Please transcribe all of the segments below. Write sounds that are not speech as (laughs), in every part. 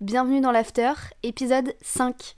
Bienvenue dans l'After, épisode 5.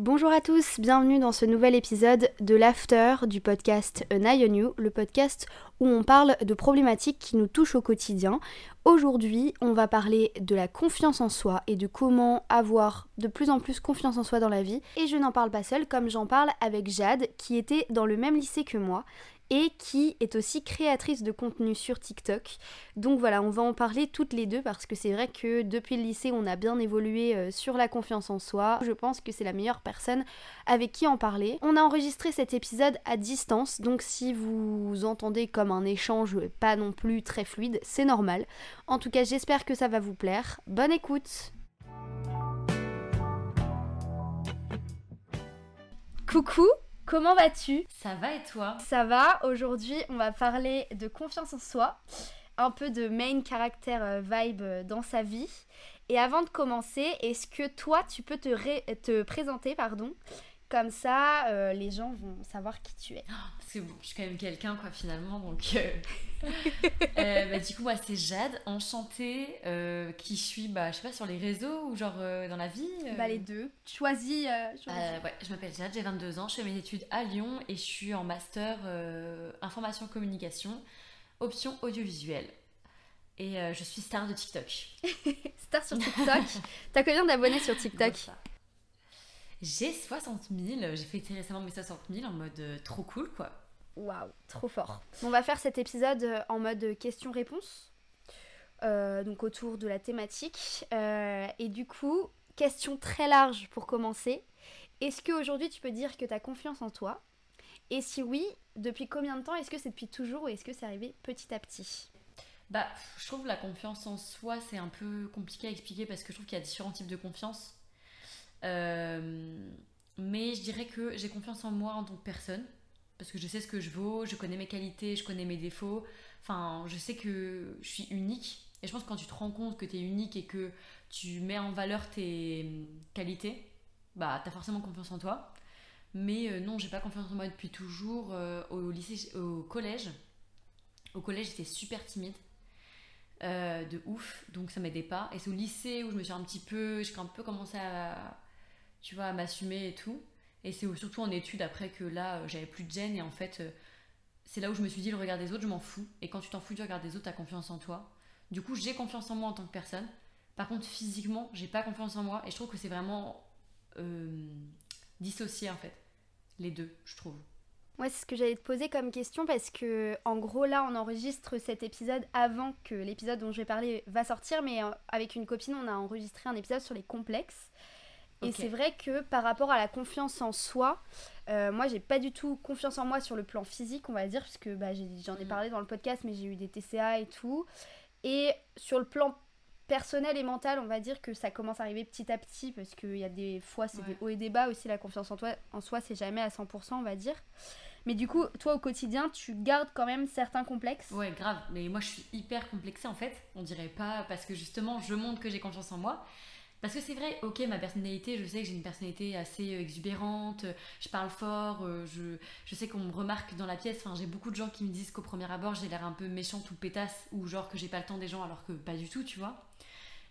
Bonjour à tous, bienvenue dans ce nouvel épisode de l'After du podcast An le podcast où on parle de problématiques qui nous touchent au quotidien. Aujourd'hui, on va parler de la confiance en soi et de comment avoir de plus en plus confiance en soi dans la vie. Et je n'en parle pas seule, comme j'en parle avec Jade, qui était dans le même lycée que moi et qui est aussi créatrice de contenu sur TikTok. Donc voilà, on va en parler toutes les deux parce que c'est vrai que depuis le lycée, on a bien évolué euh, sur la confiance en soi. Je pense que c'est la meilleure personne avec qui en parler. On a enregistré cet épisode à distance, donc si vous entendez comme un échange pas non plus très fluide, c'est normal. En tout cas, j'espère que ça va vous plaire. Bonne écoute Coucou Comment vas-tu? Ça va et toi? Ça va. Aujourd'hui, on va parler de confiance en soi, un peu de main character euh, vibe euh, dans sa vie. Et avant de commencer, est-ce que toi, tu peux te, te présenter, pardon? Comme ça, euh, les gens vont savoir qui tu es. (gasps) Parce que bon, je suis quand même quelqu'un, quoi, finalement. Donc, euh, (laughs) euh, bah, du coup, moi, c'est Jade, enchantée, qui suis, bah, je sais pas, sur les réseaux ou genre dans la vie. Bah, les deux. Choisis. ouais, je m'appelle Jade, j'ai 22 ans, je fais mes études à Lyon et je suis en master information communication, option audiovisuelle. Et je suis star de TikTok. (laughs) star sur TikTok T'as combien d'abonnés sur (laughs) TikTok? J'ai 60 000, j'ai fêté récemment mes 60 000 en mode euh, trop cool quoi. Waouh, trop fort. On va faire cet épisode euh, en mode question-réponse, euh, donc autour de la thématique. et du coup, question très large pour commencer. Est-ce qu'aujourd'hui tu peux dire que tu as confiance en toi? Et si oui, depuis combien de temps? Est-ce que c'est depuis toujours ou est-ce que c'est arrivé petit à petit? Bah, je trouve la confiance en soi c'est un peu compliqué à expliquer parce que je trouve qu'il y a différents types de confiance. Euh, mais je dirais que j'ai confiance en moi en tant que personne. Parce que je sais ce que je vaux, je connais mes qualités, je connais mes défauts. Enfin, je sais que je suis unique. Et je pense que quand tu te rends compte que tu es unique et que tu mets en valeur tes qualités, bah t'as forcément confiance en toi. Mais euh, non, j'ai pas confiance en moi depuis toujours. Euh, au lycée, au collège, au collège j'étais super timide. de ouf, donc ça m'aidait pas. Et c'est au lycée où je me suis un petit peu, j'ai un peu commencé à, tu vois, à m'assumer et tout. Et c'est surtout en études après que là, euh, j'avais plus de gêne et en fait, euh, c'est là où je me suis dit le regard des autres, je m'en fous. Et quand tu t'en fous du regard des autres, t'as confiance en toi. Du coup, j'ai confiance en moi en tant que personne. Par contre, physiquement, j'ai pas confiance en moi et je trouve que c'est vraiment euh, dissocié en fait. Les deux, je trouve. Ouais, c'est ce que j'allais te poser comme question parce que, en gros, là, on enregistre cet épisode avant que l'épisode dont je vais parler va sortir, mais avec une copine, on a enregistré un épisode sur les complexes. Et c'est vrai que par rapport à la confiance en soi, euh, moi j'ai pas du tout confiance en moi sur le plan physique, on va dire, parce que bah, j'en ai, mm. parlé dans le podcast, mais j'ai eu des TCA et tout. Et sur le plan personnel et mental, on va dire que ça commence à arriver petit à petit, parce qu'il y a des fois c'est des hauts et des bas aussi, la confiance en, toi, en soi c'est jamais à 100%, on va dire. Mais du coup, toi au quotidien, tu gardes quand même certains complexes Ouais, grave. Mais moi je suis hyper complexée en fait. On dirait pas, parce que justement je montre que j'ai confiance en moi. Parce que c'est vrai, ok, ma personnalité, je sais que j'ai une personnalité assez euh, exubérante, je parle fort, euh, je, je sais qu'on me remarque dans la pièce. Enfin, j'ai beaucoup de gens qui me disent qu'au premier abord, j'ai l'air un peu méchante ou pétasse, ou genre que j'ai pas le temps des gens, alors que pas du tout, tu vois.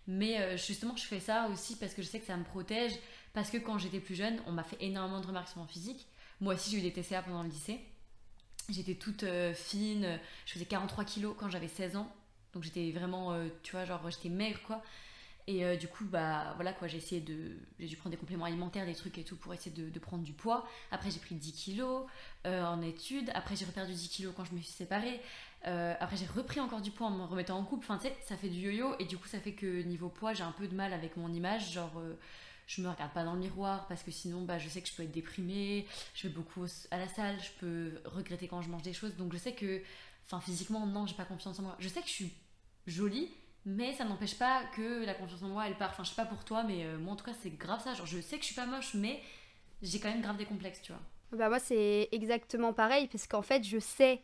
Mais euh, justement, je fais ça aussi parce que je sais que ça me protège. Parce que quand j'étais plus jeune, on m'a fait énormément de remarques sur mon physique. Moi aussi, j'ai eu des TCA pendant le lycée. J'étais toute fine, je faisais 43 kilos quand j'avais 16 ans. Donc j'étais vraiment, tu vois, genre j'étais maigre quoi. Et euh, du coup, bah voilà quoi, j'ai essayé de. J'ai dû prendre des compléments alimentaires, des trucs et tout pour essayer de, prendre du poids. Après, j'ai pris 10 kilos euh, en études. Après, j'ai reperdu 10 kilos quand je me suis séparée. Euh, après, j'ai repris encore du poids en me remettant en couple. Enfin, tu sais, ça fait du yo-yo. Et du coup, ça fait que niveau poids, j'ai un peu de mal avec mon image. Genre, je me regarde pas dans le miroir parce que sinon, bah, je sais que je peux être déprimée. Je vais beaucoup à la salle. Je peux regretter quand je mange des choses. Donc, je sais que. Enfin, physiquement, non, j'ai pas confiance en moi. Je sais que je suis jolie mais ça n'empêche pas que la confiance en moi, elle part. Enfin, je sais pas pour toi, mais euh, moi en tout cas, c'est grave ça. Genre, je sais que je suis pas moche, mais j'ai quand même grave des complexes, tu vois. Bah, moi, c'est exactement pareil, parce qu'en fait, je sais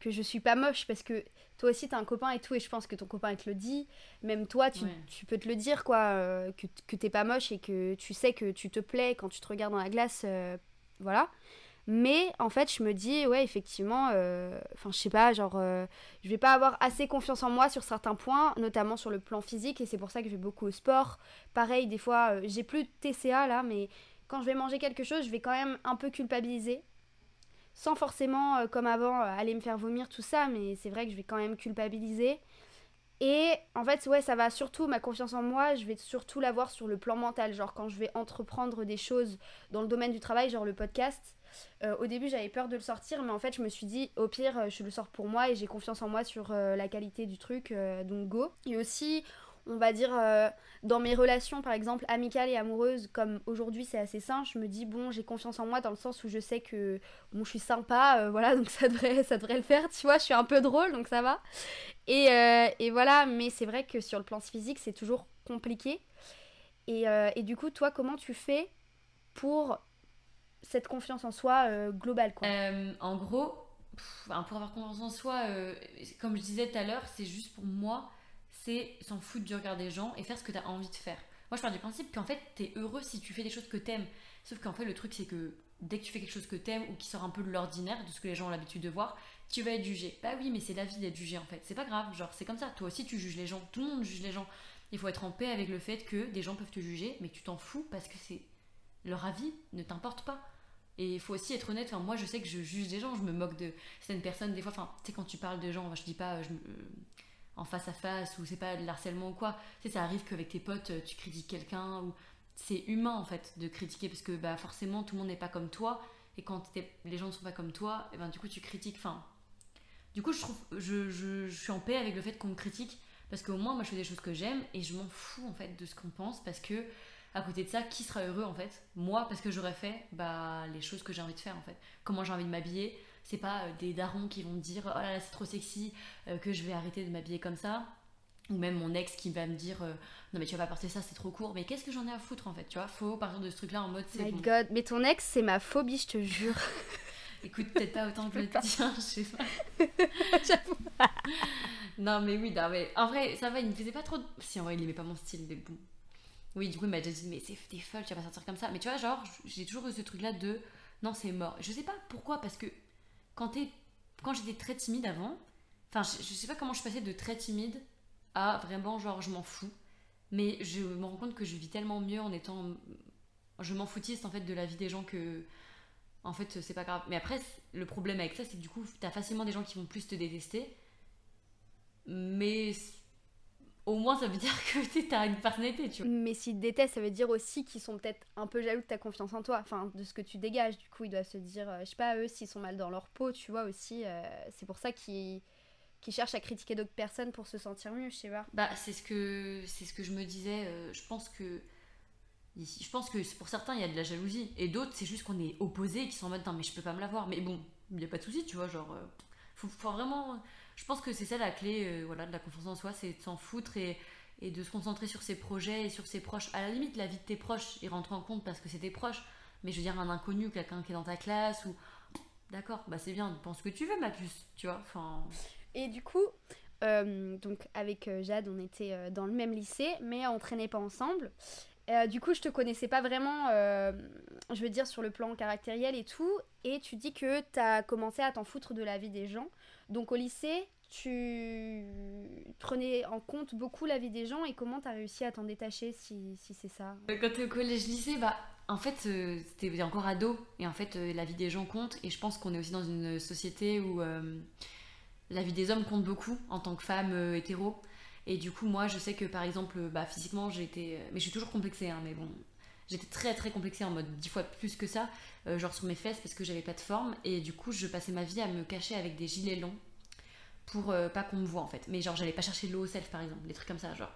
que je suis pas moche parce que toi aussi t'as un copain et tout et je pense que ton copain te le dit même toi tu, Ouais. tu peux te le dire quoi euh, que, que t'es pas moche et que tu sais que tu te plais quand tu te regardes dans la glace euh, voilà mais en fait je me dis ouais effectivement euh, enfin je sais pas genre euh, je vais pas avoir assez confiance en moi sur certains points notamment sur le plan physique et c'est pour ça que je vais beaucoup au sport pareil des fois euh, j'ai plus de TCA là mais quand je vais manger quelque chose je vais quand même un peu culpabiliser sans forcément, comme avant, aller me faire vomir, tout ça, mais c'est vrai que je vais quand même culpabiliser. Et en fait, ouais, ça va surtout, ma confiance en moi, je vais surtout l'avoir sur le plan mental. Genre, quand je vais entreprendre des choses dans le domaine du travail, genre le podcast, euh, au début, j'avais peur de le sortir, mais en fait, je me suis dit, au pire, euh, je le sors pour moi et j'ai confiance en moi sur euh, la qualité du truc, donc go. Et aussi, on va dire, dans mes relations, par exemple, amicales et amoureuses, comme aujourd'hui, c'est assez sain, je me dis, bon, j'ai confiance en moi dans le sens où je sais que je suis sympa, voilà, donc (laughs) ça devrait, ça devrait le faire, tu vois, je suis un peu drôle, donc ça va. Et, et voilà, mais c'est vrai que sur le plan physique, c'est toujours compliqué. Et, et du coup, toi, comment tu fais pour cette confiance en soi euh, globale, quoi Euh, en gros, pour avoir confiance en soi, euh, comme je disais tout à l'heure, c'est juste pour moi, c'est s'en foutre du regard des gens et faire ce que tu as envie de faire. Moi, je pars du principe qu'en fait, tu es heureux si tu fais des choses que t'aimes. Sauf qu'en fait, le truc, c'est que dès que tu fais quelque chose que t'aimes ou qui sort un peu de l'ordinaire, de ce que les gens ont l'habitude de voir, tu vas être jugé. Bah oui, mais c'est la vie d'être jugé en fait. C'est pas grave, genre, c'est comme ça. Toi aussi, tu juges les gens. Tout le monde juge les gens. Il faut être en paix avec le fait que des gens peuvent te juger, mais tu t'en fous parce que c'est leur avis ne t'importe pas. Et il faut aussi être honnête. Enfin, moi, je sais que je juge des gens, je me moque de certaines personnes. Des fois, enfin, tu sais, quand tu parles de gens, je dis pas me- euh, en face à face ou c'est pas de l'harcèlement ou quoi. Tu sais, ça arrive qu'avec tes potes, euh, tu critiques quelqu'un ou c'est humain en fait de critiquer parce que bah, forcément, tout le monde n'est pas comme toi. Et quand les gens ne sont pas comme toi, et ben, du coup, tu critiques. Enfin, du coup, je, trouve, je, je suis en paix avec le fait qu'on me critique parce qu'au moins, moi, je fais des choses que j'aime et je m'en fous en fait de ce qu'on pense parce que à côté de ça, qui sera heureux en fait? Moi, parce que j'aurais fait bah, les choses que j'ai envie de faire en fait. Comment j'ai envie de m'habiller C'est pas euh, des darons qui vont me dire oh là là, c'est trop sexy euh, que je vais arrêter de m'habiller comme ça. Ou même mon ex qui va me dire euh, non mais tu vas pas porter ça, c'est trop court. Mais qu'est-ce que j'en ai à foutre en fait Tu vois, faut partir de ce truc là en mode c'est My bon. god, mais ton ex, c'est ma phobie, je te jure. (laughs) Écoute, peut-être pas autant que le tien, je sais pas. (laughs) J'avoue. Non mais oui, non, mais en vrai, ça va, il me faisait pas trop. de- Si en vrai, il aimait pas mon style, mais bon. Oui, du coup, il m'a déjà dit, mais c'est t'es folle, tu vas pas sortir comme ça. Mais tu vois, genre, j'ai toujours eu ce truc-là de non, c'est mort. Je sais pas pourquoi, parce que quand. Quand j'étais très timide avant, enfin, je, sais pas comment je passais de très timide à vraiment, genre, je m'en fous. Mais je me rends compte que je vis tellement mieux en étant. Je m'en foutiste en fait de la vie des gens que. En fait, c'est pas grave. Mais après, le problème avec ça, c'est que du coup, t'as facilement des gens qui vont plus te détester. Mais au moins, ça veut (laughs) dire que t'as une personnalité, tu vois. Mais s'ils te détestent, ça veut dire aussi qu'ils sont peut-être un peu jaloux de ta confiance en toi, enfin de ce que tu dégages. Du coup, ils doivent se dire, euh, je sais pas, eux, s'ils sont mal dans leur peau, tu vois aussi. euh, c'est pour ça qu'ils qu'ils cherchent à critiquer d'autres personnes pour se sentir mieux, je sais pas. Bah, c'est ce que c'est ce que je me disais. euh, je pense que je pense que pour certains, il y a de la jalousie, et d'autres, c'est juste qu'on est opposés, et qui sont en mode, non, mais je peux pas me l'avoir. Mais bon, il y a pas de souci, tu vois, genre, euh, faut, faut vraiment. Je pense que c'est ça la clé, euh, voilà, de la confiance en soi, c'est de s'en foutre et de se concentrer sur ses projets et sur ses proches. À la limite, la vie de tes proches, y rentrer en compte parce que c'est tes proches. Mais je veux dire, un inconnu, quelqu'un qui est dans ta classe ou. D'accord, bah c'est bien, pense ce que tu veux, ma puce, tu vois. Enfin. Et du coup, euh, donc avec euh, Jade, on était dans le même lycée, mais on traînait pas ensemble. Du coup, je te connaissais pas vraiment, je veux dire, sur le plan caractériel et tout. Et tu dis que t'as commencé à t'en foutre de la vie des gens. Donc au lycée, tu prenais en compte beaucoup la vie des gens et comment t'as réussi à t'en détacher si, si c'est ça? Quand t'es au collège-lycée, bah, en fait, euh, c'était encore ado. Et en fait, euh, la vie des gens compte. Et je pense qu'on est aussi dans une société où euh, la vie des hommes compte beaucoup en tant que femme euh, hétéro. Et du coup, moi, je sais que par exemple, bah, physiquement, j'étais. Mais je suis toujours complexée, hein, mais bon. J'étais très très complexée en mode dix fois plus que ça, euh, genre sur mes fesses parce que j'avais pas de forme. Et du coup, je passais ma vie à me cacher avec des gilets longs pour euh, pas qu'on me voit en fait. Mais genre, j'allais pas chercher l'eau au self par exemple, des trucs comme ça, genre.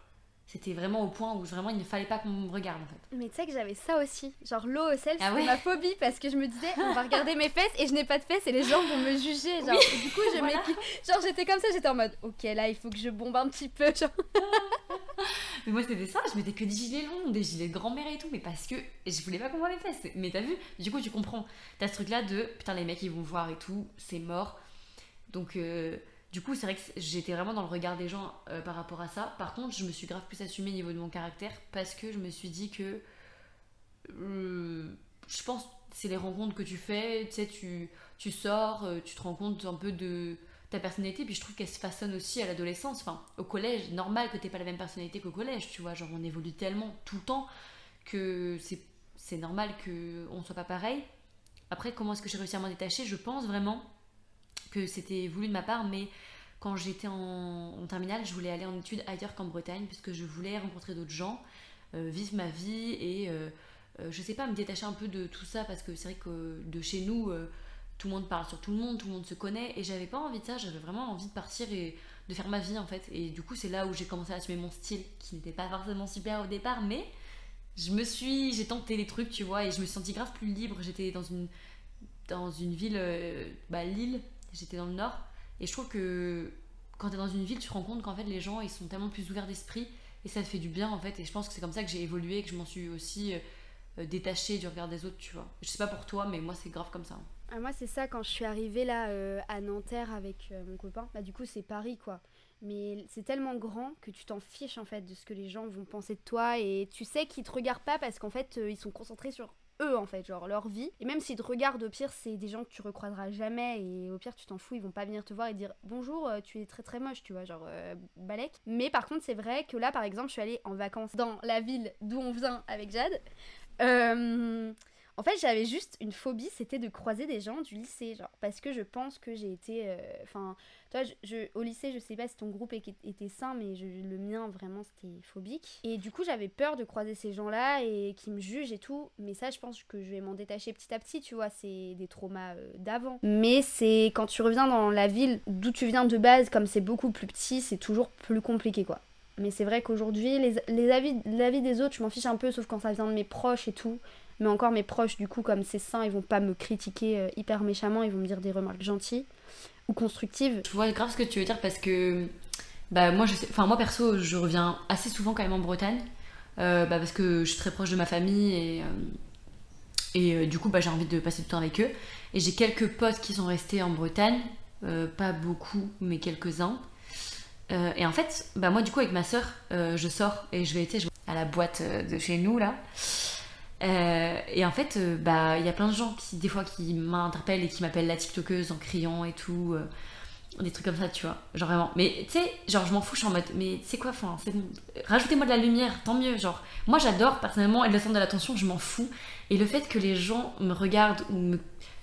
C'était vraiment au point où vraiment il ne fallait pas qu'on me regarde en fait. Mais tu sais que j'avais ça aussi. Genre l'eau au sel, Ah c'était ouais ma phobie parce que je me disais, on va regarder mes fesses et je n'ai pas de fesses et les gens vont me juger. Genre, du coup, je Voilà. Genre, j'étais comme ça, j'étais en mode, ok, là, il faut que je bombe un petit peu. Genre. (laughs) Mais moi c'était ça, je mettais que des gilets longs, des gilets de grand-mère et tout, mais parce que je voulais pas qu'on voit mes fesses. Mais t'as vu? Du coup tu comprends, t'as ce truc là de putain les mecs ils vont voir et tout, c'est mort. Donc, euh, du coup, c'est vrai que j'étais vraiment dans le regard des gens euh, par rapport à ça. Par contre, je me suis grave plus assumée au niveau de mon caractère parce que je me suis dit que. je pense c'est les rencontres que tu fais, tu sais, tu, tu sors, tu te rends compte un peu de ta personnalité, puis je trouve qu'elle se façonne aussi à l'adolescence, enfin au collège, normal que t'aies pas la même personnalité qu'au collège, tu vois, genre on évolue tellement tout le temps que c'est normal qu'on soit pas pareil. Après, comment est-ce que j'ai réussi à m'en détacher? Je pense vraiment que c'était voulu de ma part, mais quand j'étais en, terminale, je voulais aller en études ailleurs qu'en Bretagne, puisque je voulais rencontrer d'autres gens, euh, vivre ma vie et, euh, euh, je sais pas, me détacher un peu de tout ça, parce que c'est vrai que de chez nous, tout le monde parle sur tout le monde, tout le monde se connaît, et j'avais pas envie de ça, j'avais vraiment envie de partir et de faire ma vie en fait. Et du coup, c'est là où j'ai commencé à assumer mon style, qui n'était pas forcément super au départ, mais je me suis, j'ai tenté les trucs, tu vois, et je me suis sentie grave plus libre. J'étais dans une, dans une ville, euh, bah Lille, j'étais dans le nord, et je trouve que quand t'es dans une ville, tu te rends compte qu'en fait les gens ils sont tellement plus ouverts d'esprit, et ça te fait du bien en fait. Et je pense que c'est comme ça que j'ai évolué, que je m'en suis aussi euh, détachée du regard des autres, tu vois. Je sais pas pour toi, mais moi c'est grave comme ça. Ah, moi c'est ça quand je suis arrivée là euh, à Nanterre avec mon copain, bah du coup c'est Paris quoi mais c'est tellement grand que tu t'en fiches en fait de ce que les gens vont penser de toi et tu sais qu'ils te regardent pas parce qu'en fait euh, ils sont concentrés sur en fait, genre leur vie. Et même s'ils te regardent au pire, c'est des gens que tu recroiseras jamais et au pire tu t'en fous, ils vont pas venir te voir et dire bonjour, euh, tu es très très moche, tu vois, genre euh, balèque. Mais par contre, c'est vrai que là par exemple, je suis allée en vacances dans la ville d'où on vient avec Jade. Euh, en fait, j'avais juste une phobie, c'était de croiser des gens du lycée, genre, parce que je pense que j'ai été. Euh, enfin, toi, je, au lycée, je sais pas si ton groupe était sain, mais le mien, vraiment, c'était phobique. Et du coup, j'avais peur de croiser ces gens-là et qui me jugent et tout. Mais ça, je pense que je vais m'en détacher petit à petit, tu vois, c'est des traumas euh, d'avant. Mais c'est quand tu reviens dans la ville d'où tu viens de base, comme c'est beaucoup plus petit, c'est toujours plus compliqué, quoi. Mais c'est vrai qu'aujourd'hui, les, avis, l'avis des autres, je m'en fiche un peu, sauf quand ça vient de mes proches et tout. Mais encore mes proches, du coup, comme c'est sain, ils vont pas me critiquer euh, hyper méchamment, ils vont me dire des remarques gentilles ou constructives. Je vois grave ce que tu veux dire parce que bah moi enfin moi perso, je reviens assez souvent quand même en Bretagne euh, bah, parce que je suis très proche de ma famille et euh, et du coup bah j'ai envie de passer du temps avec eux et j'ai quelques potes qui sont restés en Bretagne, pas beaucoup mais quelques-uns. et en fait, bah moi du coup avec ma soeur, je sors et je vais être à la boîte de chez nous là. Euh, et en fait, euh, bah, il y a plein de gens qui, des fois, qui m'interpellent et qui m'appellent la TikTokeuse en criant et tout. Euh, des trucs comme ça, tu vois. Genre vraiment. Mais tu sais, genre, je m'en fous, je suis en mode, mais c'est quoi, enfin, rajoutez-moi de la lumière, tant mieux. Genre, moi, j'adore personnellement être le centre de l'attention, je m'en fous. Et le fait que les gens me regardent ou me,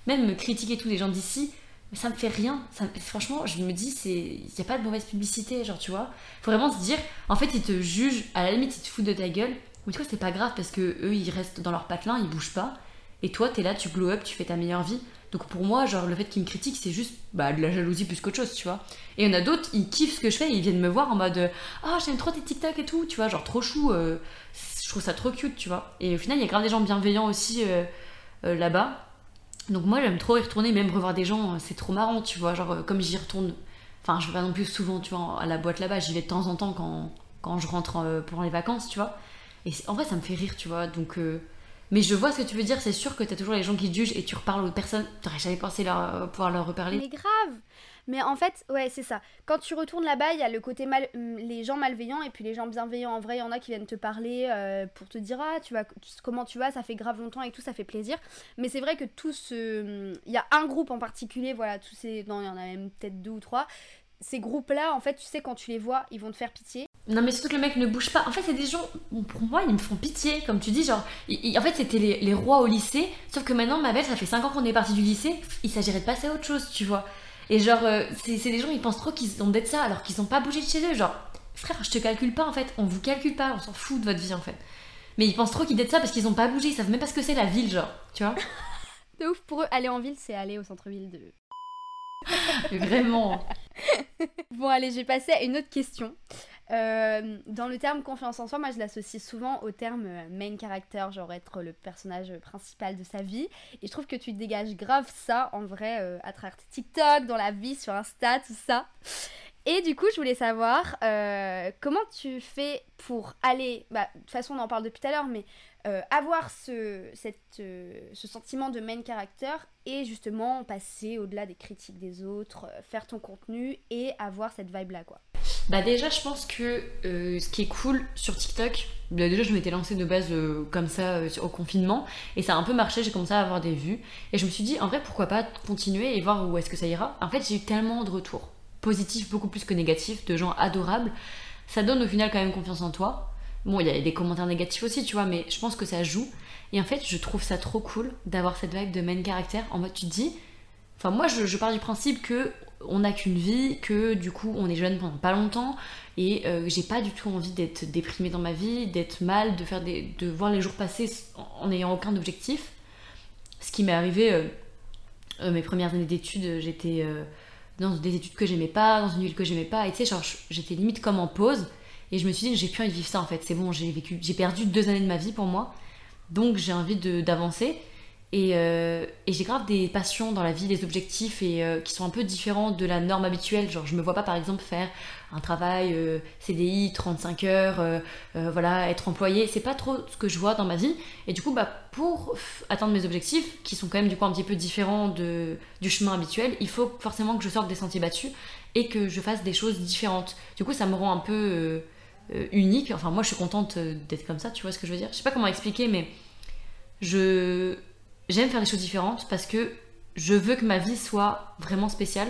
même me critiquent et tout, les gens d'ici, ça me fait rien. Franchement, je me dis, il n'y a pas de mauvaise publicité, genre, tu vois. Faut vraiment se dire, en fait, ils te jugent, à la limite, ils te foutent de ta gueule. Mais tu vois, c'est pas grave parce que eux, ils restent dans leur patelin, ils bougent pas. Et toi, t'es là, tu glow up, tu fais ta meilleure vie. Donc pour moi, genre, le fait qu'ils me critiquent, c'est juste bah, de la jalousie plus qu'autre chose, tu vois. Et il y en a d'autres, ils kiffent ce que je fais, ils viennent me voir en mode Ah, j'aime trop tes TikTok et tout, tu vois, genre trop chou, euh, je trouve ça trop cute, tu vois. Et au final, il y a grave des gens bienveillants aussi euh, euh, là-bas. Donc moi, j'aime trop y retourner, même revoir des gens, c'est trop marrant, tu vois. Genre, comme j'y retourne, enfin, je vais pas non plus souvent, tu vois, à la boîte là-bas, j'y vais de temps en temps quand, quand je rentre pendant les vacances, tu vois. Et en vrai, ça me fait rire, tu vois. Donc, euh, Mais je vois ce que tu veux dire, c'est sûr que t'as toujours les gens qui te jugent et tu reparles aux personnes. T'aurais jamais pensé leur, euh, pouvoir leur reparler. Mais grave Mais en fait, ouais, c'est ça. Quand tu retournes là-bas, il y a le côté mal... Hum, les gens malveillants et puis les gens bienveillants. En vrai, il y en a qui viennent te parler euh, pour te dire Ah, tu vas... comment tu vas, ça fait grave longtemps et tout, ça fait plaisir. Mais c'est vrai que tout ce. Il y a un groupe en particulier, voilà, tous ces. Non, il y en a même peut-être deux ou trois. Ces groupes-là, en fait, tu sais, quand tu les vois, ils vont te faire pitié. Non, mais surtout que le mec ne bouge pas. En fait, c'est des gens, pour moi, ils me font pitié. Comme tu dis, genre, en fait, c'était les, rois au lycée. Sauf que maintenant, ma belle, ça fait 5 ans qu'on est parti du lycée. Il s'agirait de passer à autre chose, tu vois. Et genre, euh, c'est des gens, ils pensent trop qu'ils ont d'être ça alors qu'ils n'ont pas bougé de chez eux. Genre, frère, je te calcule pas en fait. On vous calcule pas, on s'en fout de votre vie en fait. Mais ils pensent trop qu'ils d'être ça parce qu'ils ont pas bougé. Ils savent même pas ce que c'est la ville, genre, tu vois. (laughs) de ouf, pour eux, aller en ville, c'est aller au centre-ville de. (laughs) Vraiment. (laughs) bon, allez, j'ai passé à une autre question. Euh, dans le terme confiance en soi, moi je l'associe souvent au terme euh, main character, genre être le personnage principal de sa vie. Et je trouve que tu dégages grave ça en vrai euh, à travers TikTok, dans la vie, sur Insta, tout ça. Et du coup, je voulais savoir comment tu fais pour aller, bah, de toute façon on en parle depuis tout à l'heure, mais avoir ce, cette, ce sentiment de main character et justement passer au-delà des critiques des autres, faire ton contenu et avoir cette vibe-là, quoi. Bah déjà, je pense que ce qui est cool sur TikTok, bah, déjà je m'étais lancée de base comme ça au confinement et ça a un peu marché, j'ai commencé à avoir des vues et je me suis dit en vrai pourquoi pas continuer et voir où est-ce que ça ira. En fait j'ai eu tellement de retours positif beaucoup plus que négatif, de gens adorables, ça donne au final quand même confiance en toi. Bon, il y a des commentaires négatifs aussi, tu vois, mais je pense que ça joue. Et en fait, je trouve ça trop cool d'avoir cette vibe de main caractère. En mode, tu te dis. Enfin, moi, je, pars du principe que on n'a qu'une vie, que du coup, on est jeune pendant pas longtemps, et euh, j'ai pas du tout envie d'être déprimée dans ma vie, d'être mal, de, faire des, de voir les jours passer en n'ayant aucun objectif. Ce qui m'est arrivé, euh, euh, mes premières années d'études, j'étais dans des études que j'aimais pas, dans une ville que j'aimais pas. Et tu sais, genre, j'étais limite comme en pause. Et je me suis dit, j'ai plus envie de vivre ça en fait. C'est bon, j'ai vécu, j'ai perdu deux années de ma vie pour moi. Donc j'ai envie d'avancer. Euh, et, j'ai grave des passions dans la vie, des objectifs et euh, qui sont un peu différents de la norme habituelle. Genre, je me vois pas par exemple faire un travail euh, CDI, 35 heures, voilà, être employé. C'est pas trop ce que je vois dans ma vie. Et du coup, bah, pour atteindre mes objectifs, qui sont quand même du coup un petit peu différents de, du chemin habituel, il faut forcément que je sorte des sentiers battus et que je fasse des choses différentes. Du coup, ça me rend un peu unique. Enfin, moi, je suis contente d'être comme ça, tu vois ce que je veux dire? Je sais pas comment expliquer, mais je j'aime faire des choses différentes parce que je veux que ma vie soit vraiment spéciale.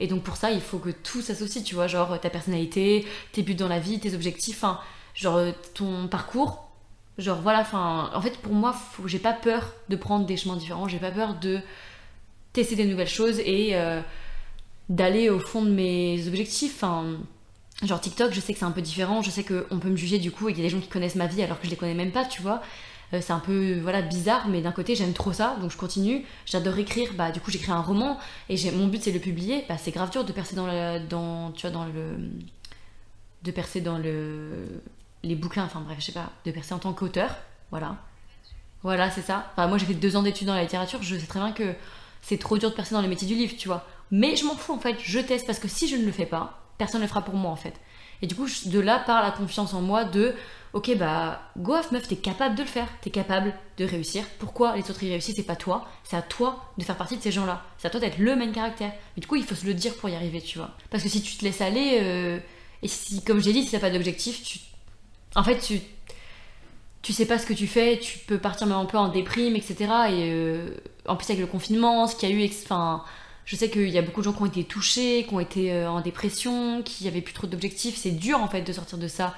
Et donc pour ça, il faut que tout s'associe, tu vois, genre ta personnalité, tes buts dans la vie, tes objectifs, genre ton parcours. Genre voilà, enfin, en fait pour moi, j'ai pas peur de prendre des chemins différents, j'ai pas peur de tester des nouvelles choses et euh, d'aller au fond de mes objectifs. Genre TikTok, je sais que c'est un peu différent, je sais qu'on peut me juger du coup, il y a des gens qui connaissent ma vie alors que je les connais même pas, tu vois. Euh, c'est un peu voilà bizarre, mais d'un côté j'aime trop ça, donc je continue. J'adore écrire, bah du coup j'écris un roman et mon but c'est de le publier. Bah, c'est grave dur de percer dans le, dans tu vois dans le de percer dans le les bouquins, enfin bref je sais pas, de percer en tant qu'auteur, voilà. Voilà c'est ça. Enfin, moi j'ai fait deux ans d'études dans la littérature, je sais très bien que c'est trop dur de percer dans le métier du livre, tu vois. Mais je m'en fous en fait, je teste parce que si je ne le fais pas, personne ne le fera pour moi en fait. Et du coup, de là part la confiance en moi de ok, bah, go off, meuf, t'es capable de le faire, t'es capable de réussir. Pourquoi les autres y réussissent C'est pas toi, c'est à toi de faire partie de ces gens-là. C'est à toi d'être le même caractère. Mais du coup, il faut se le dire pour y arriver, tu vois. Parce que si tu te laisses aller, euh, et si, comme j'ai dit, si t'as pas d'objectif, tu. En fait, tu. Tu sais pas ce que tu fais, tu peux partir même un peu en déprime, etc. Et euh, en plus, avec le confinement, ce qu'il y a eu. Enfin. Je sais qu'il y a beaucoup de gens qui ont été touchés, qui ont été euh, en dépression, qui avaient plus trop d'objectifs. C'est dur en fait de sortir de ça.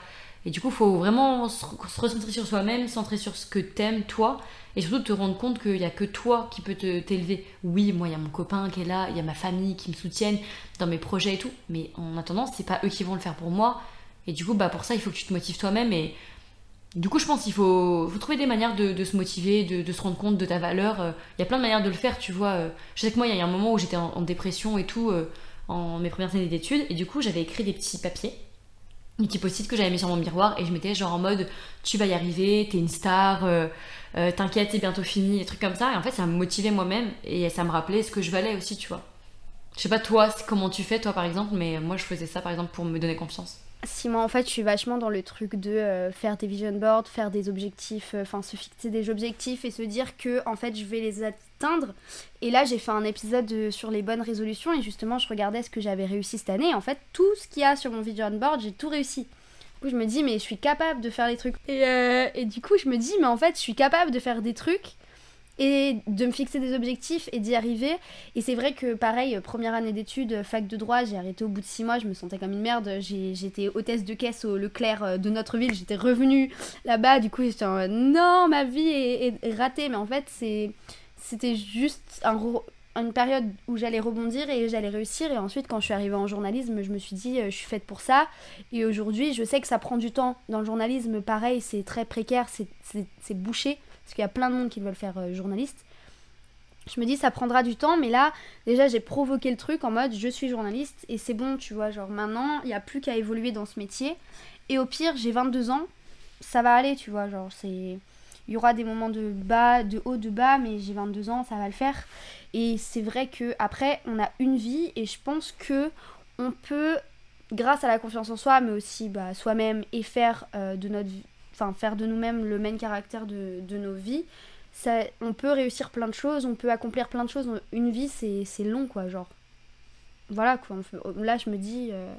Et du coup, il faut vraiment se, recentrer sur soi-même, centrer sur ce que t'aimes, toi, et surtout te rendre compte qu'il n'y a que toi qui peux t'élever. Oui, moi, il y a mon copain qui est là, il y a ma famille qui me soutiennent dans mes projets et tout, mais en attendant, c'est pas eux qui vont le faire pour moi. Et du coup, bah, pour ça, il faut que tu te motives toi-même. Et du coup, je pense qu'il faut, trouver des manières de, se motiver, de, se rendre compte de ta valeur. Euh, il y a plein de manières de le faire, tu vois. Euh. Je sais que moi, il y a un moment où j'étais en, dépression et tout, euh, en mes premières années d'études, et du coup, j'avais écrit des petits papiers une petits post que j'avais mis sur mon miroir et je m'étais genre en mode tu vas y arriver, t'es une star, t'inquiète, c'est bientôt fini, des trucs comme ça. Et en fait, ça me motivait moi-même et ça me rappelait ce que je valais aussi, tu vois. Je sais pas toi, comment tu fais toi par exemple, mais moi je faisais ça par exemple pour me donner confiance. Si moi en fait je suis vachement dans le truc de euh, faire des vision boards, faire des objectifs, enfin se fixer des objectifs et se dire que en fait je vais les atteindre. Et là j'ai fait un épisode sur les bonnes résolutions et justement je regardais ce que j'avais réussi cette année. en fait tout ce qu'il y a sur mon vision board j'ai tout réussi. Du coup je me dis mais je suis capable de faire les trucs. Euh, et du coup je me dis mais en fait je suis capable de faire des trucs et de me fixer des objectifs et d'y arriver. Et c'est vrai que pareil, première année d'études, fac de droit, j'ai arrêté au bout de six mois, je me sentais comme une merde. J'étais hôtesse de caisse au Leclerc euh, de notre ville, j'étais revenue là-bas, du coup j'étais en non, ma vie est, ratée. Mais en fait, c'était juste un, une période où j'allais rebondir et j'allais réussir. Et ensuite, quand je suis arrivée en journalisme, je me suis dit, euh, je suis faite pour ça. Et aujourd'hui, je sais que ça prend du temps. Dans le journalisme, pareil, c'est très précaire, c'est bouché parce qu'il y a plein de monde qui veulent faire euh, journaliste. Je me dis ça prendra du temps, mais là déjà j'ai provoqué le truc en mode je suis journaliste et c'est bon, tu vois, genre maintenant il n'y a plus qu'à évoluer dans ce métier. Et au pire j'ai 22 ans, ça va aller, tu vois, genre c'est... Il y aura des moments de bas, de haut, de bas, mais j'ai 22 ans, ça va le faire. Et c'est vrai que après on a une vie et je pense que on peut grâce à la confiance en soi, mais aussi bah, soi-même et faire de notre enfin faire de nous-mêmes le main caractère de, de nos vies, ça, on peut réussir plein de choses, on peut accomplir plein de choses. Une vie, c'est long, quoi, genre. Voilà, quoi. Là, je me dis. Euh,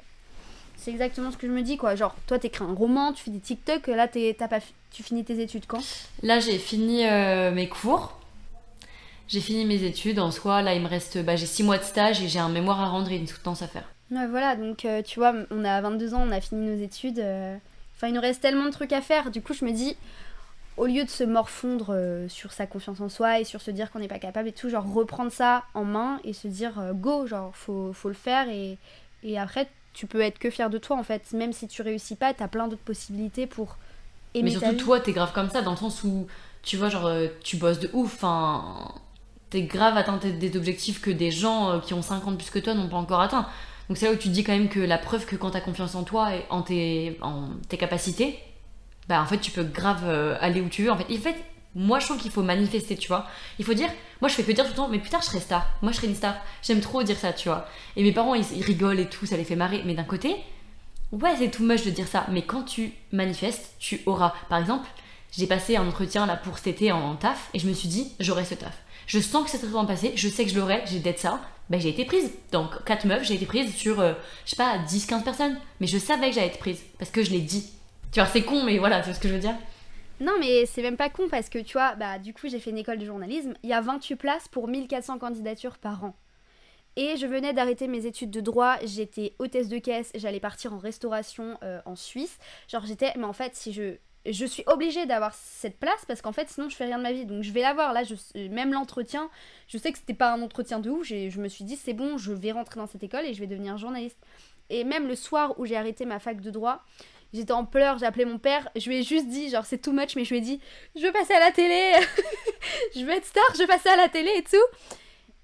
c'est exactement ce que je me dis, quoi. Genre, toi, t'écris un roman, tu fais des TikTok, là, t'as pas, tu finis tes études quand? Là, j'ai fini euh, mes cours. J'ai fini mes études. En soi, là, il me reste. Bah, j'ai 6 mois de stage et j'ai un mémoire à rendre et une soutenance à faire. Ouais, voilà, donc euh, tu vois, on a 22 ans, on a fini nos études. Enfin, il nous reste tellement de trucs à faire. Du coup, je me dis, au lieu de se morfondre euh, sur sa confiance en soi et sur se dire qu'on n'est pas capable et tout, genre reprendre ça en main et se dire euh, go, genre faut, faut le faire et, et, après tu peux être que fier de toi en fait. Même si tu réussis pas, t'as plein d'autres possibilités pour aimer Mais surtout toi, t'es grave comme ça dans le sens où tu vois, genre euh, tu bosses de ouf, enfin t'es grave atteint des objectifs que des gens qui ont 50 plus que toi n'ont pas encore atteint. Donc c'est là où tu dis quand même que la preuve que quand t'as confiance en toi et en tes, en tes capacités, bah en fait tu peux grave euh, aller où tu veux en fait. Moi je trouve qu'il faut manifester, tu vois. Il faut dire, moi je fais que dire tout le temps, mais putain je serai star, moi je serai une star. J'aime trop dire ça, tu vois. Et mes parents ils, rigolent et tout, ça les fait marrer. Mais d'un côté, ouais c'est tout moche de dire ça, mais quand tu manifestes, tu auras. Par exemple, j'ai passé un entretien là pour cet été en, taf et je me suis dit, j'aurai ce taf. Je sens que ça s'est vraiment passé, je sais que je l'aurai, j'ai d'être ça. Ben, j'ai été prise. Donc, 4 meufs, j'ai été prise sur, euh, je sais pas, 10-15 personnes. Mais je savais que j'allais être prise parce que je l'ai dit. Tu vois, c'est con, mais voilà, c'est ce que je veux dire. Non, mais c'est même pas con parce que tu vois, bah, du coup, j'ai fait une école de journalisme. Il y a 28 places pour 1400 candidatures par an. Et je venais d'arrêter mes études de droit, j'étais hôtesse de caisse, j'allais partir en restauration euh, en Suisse. Genre, j'étais. Mais en fait, si je. Je suis obligée d'avoir cette place parce qu'en fait, sinon, je fais rien de ma vie. Donc, je vais l'avoir. Là, même l'entretien, je sais que c'était pas un entretien de ouf. Je me suis dit, c'est bon, je vais rentrer dans cette école et je vais devenir journaliste. Et même le soir où j'ai arrêté ma fac de droit, J'étais en pleurs, j'ai appelé mon père, je lui ai juste dit, genre c'est too much, mais je lui ai dit, je veux passer à la télé, (laughs) je veux être star, je veux passer à la télé et tout.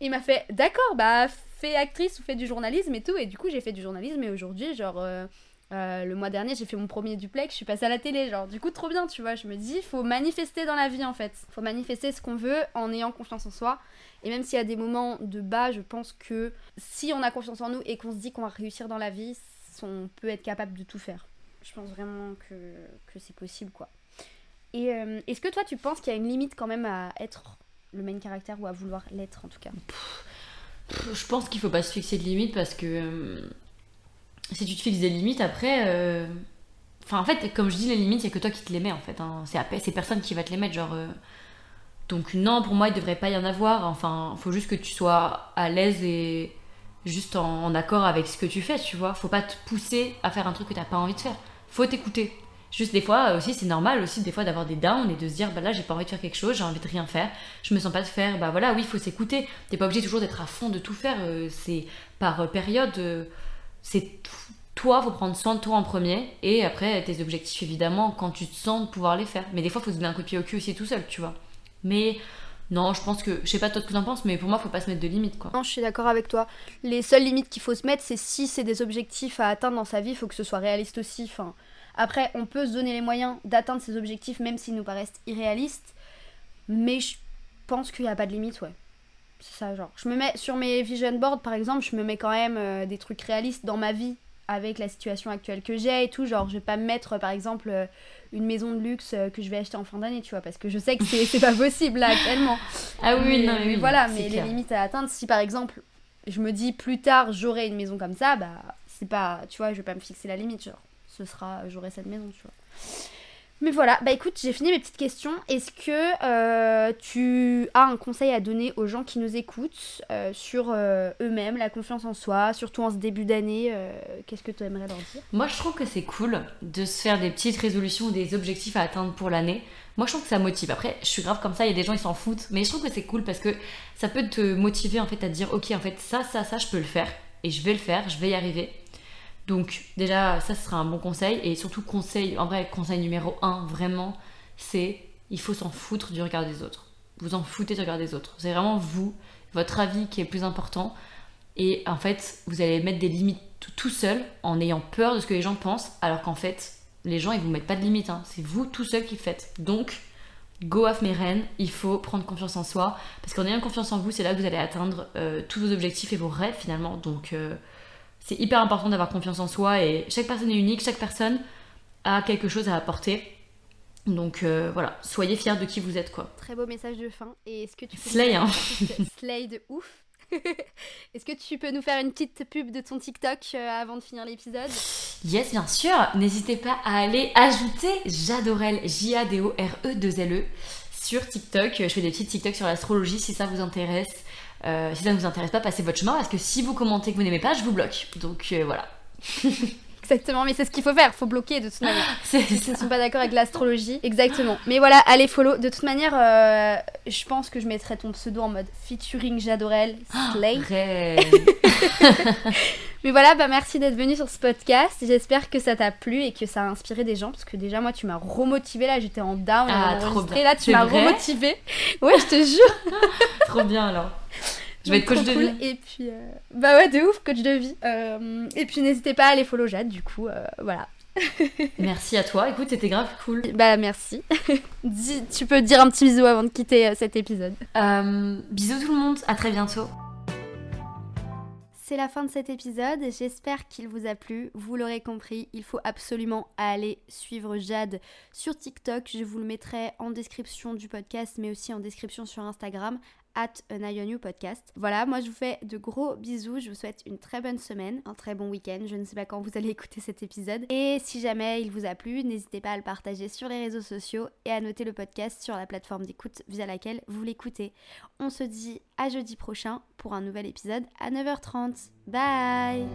il m'a fait, d'accord, bah fais actrice ou fais du journalisme et tout. Et du coup, j'ai fait du journalisme et aujourd'hui, genre, euh, euh, le mois dernier, j'ai fait mon premier duplex, je suis passée à la télé, genre, du coup, trop bien, tu vois. Je me dis, faut manifester dans la vie en fait. faut manifester ce qu'on veut en ayant confiance en soi. Et même s'il y a des moments de bas, je pense que si on a confiance en nous et qu'on se dit qu'on va réussir dans la vie, on peut être capable de tout faire. Je pense vraiment que, que c'est possible, quoi. Et euh, est-ce que toi, tu penses qu'il y a une limite quand même à être le main caractère ou à vouloir l'être, en tout cas? Je pense qu'il faut pas se fixer de limite parce que euh, si tu te fixes des limites, après... Euh, enfin, en fait, comme je dis, les limites, il n'y a que toi qui te les mets, en fait. Hein. C'est personne qui va te les mettre, genre... Donc non, pour moi, il devrait pas y en avoir. Enfin, faut juste que tu sois à l'aise et juste en, accord avec ce que tu fais, tu vois. Faut pas te pousser à faire un truc que t'as pas envie de faire faut t'écouter. Juste des fois euh, aussi, c'est normal aussi des fois d'avoir des downs et de se dire bah là j'ai pas envie de faire quelque chose, j'ai envie de rien faire, je me sens pas de faire, bah voilà, oui, faut s'écouter. T'es pas obligé toujours d'être à fond de tout faire, euh, c'est par euh, période, c'est toi, faut prendre soin de toi en premier et après tes objectifs évidemment quand tu te sens de pouvoir les faire. Mais des fois, faut se donner un coup de pied au cul aussi tout seul, tu vois. Mais non, je pense que, je sais pas toi ce que t'en penses, mais pour moi, faut pas se mettre de limites, quoi. Non, je suis d'accord avec toi. Les seules limites qu'il faut se mettre, c'est si c'est des objectifs à atteindre dans sa vie, faut que ce soit réaliste aussi. Enfin, après, on peut se donner les moyens d'atteindre ces objectifs, même s'ils nous paraissent irréalistes. Mais je pense qu'il n'y a pas de limite, ouais. C'est ça, genre. Je me mets sur mes vision boards, par exemple, je me mets quand même euh, des trucs réalistes dans ma vie avec la situation actuelle que j'ai et tout. Genre, je vais pas me mettre, par exemple, euh, une maison de luxe euh, que je vais acheter en fin d'année, tu vois, parce que je sais que c'est pas possible là actuellement. Ah oui, non, oui. Voilà, mais les limites à atteindre, si par exemple, je me dis plus tard j'aurai une maison comme ça, bah, c'est pas, tu vois, je vais pas me fixer la limite, genre ce sera, j'aurai cette maison, tu vois. Mais voilà, bah écoute, j'ai fini mes petites questions. Est-ce que euh, tu as un conseil à donner aux gens qui nous écoutent euh, sur euh, eux-mêmes, la confiance en soi, surtout en ce début d'année Qu'est-ce que tu aimerais leur dire? Moi, je trouve que c'est cool de se faire des petites résolutions ou des objectifs à atteindre pour l'année. Moi, je trouve que ça motive. Après, je suis grave comme ça, il y a des gens, ils s'en foutent. Mais je trouve que c'est cool parce que ça peut te motiver en fait à dire, ok, en fait, ça, ça, ça, je peux le faire. Et je vais le faire, je vais y arriver. Donc déjà, ça sera un bon conseil. Et surtout, conseil, en vrai, conseil numéro 1, vraiment, c'est il faut s'en foutre du regard des autres. Vous en foutez du regard des autres. C'est vraiment vous, votre avis qui est plus important. Et en fait, vous allez mettre des limites tout, seul en ayant peur de ce que les gens pensent, alors qu'en fait, les gens ils vous mettent pas de limites. Hein. C'est vous tout seul qui le faites. Donc, go off mes reines, il faut prendre confiance en soi. Parce qu'en ayant confiance en vous, c'est là que vous allez atteindre euh, tous vos objectifs et vos rêves finalement. Donc, euh, C'est hyper important d'avoir confiance en soi et chaque personne est unique, chaque personne a quelque chose à apporter. Donc euh, voilà, soyez fiers de qui vous êtes quoi. Très beau message de fin. Et est-ce que tu peux Slay, hein. Slay de ouf? (laughs) Est-ce que tu peux nous faire une petite pub de ton TikTok euh, avant de finir l'épisode? Yes, bien sûr. N'hésitez pas à aller ajouter Jadorel, J-A-D-O-R-E-2-L-E, sur TikTok. Je fais des petits TikTok sur l'astrologie si ça vous intéresse. Euh, si ça ne vous intéresse pas, passez votre chemin parce que si vous commentez que vous n'aimez pas, je vous bloque. Donc euh, voilà. (laughs) Exactement, mais c'est ce qu'il faut faire, faut bloquer de toute (laughs) manière. C'est Ils ne sont pas d'accord avec l'astrologie. Exactement. Mais voilà, allez follow. De toute manière, euh, je pense que je mettrai ton pseudo en mode featuring Jadorel Slay. Reine. (laughs) Mais voilà, bah merci d'être venu sur ce podcast. J'espère que ça t'a plu et que ça a inspiré des gens parce que déjà moi tu m'as remotivé là, j'étais en down. Ah, trop bien. Là tu m'as remotivé. Ouais, je te jure. (laughs) Trop bien alors. Je vais être coach de cool. vie. Et puis, euh, bah ouais, de ouf, coach de vie. Euh, et puis n'hésitez pas à aller follow Jade, du coup, euh, voilà. (laughs) Merci à toi. Écoute, c'était grave cool. Bah merci. (laughs) Dis- tu peux dire un petit bisou avant de quitter cet épisode. Euh, bisous tout le monde. À très bientôt. C'est la fin de cet épisode, j'espère qu'il vous a plu. Vous l'aurez compris, il faut absolument aller suivre Jade sur TikTok. Je vous le mettrai en description du podcast, mais aussi en description sur Instagram, at an podcast. Voilà, moi je vous fais de gros bisous, je vous souhaite une très bonne semaine, un très bon week-end. Je ne sais pas quand vous allez écouter cet épisode. Et si jamais il vous a plu, n'hésitez pas à le partager sur les réseaux sociaux et à noter le podcast sur la plateforme d'écoute via laquelle vous l'écoutez. On se dit à jeudi prochain pour un nouvel épisode à 9h30. Bye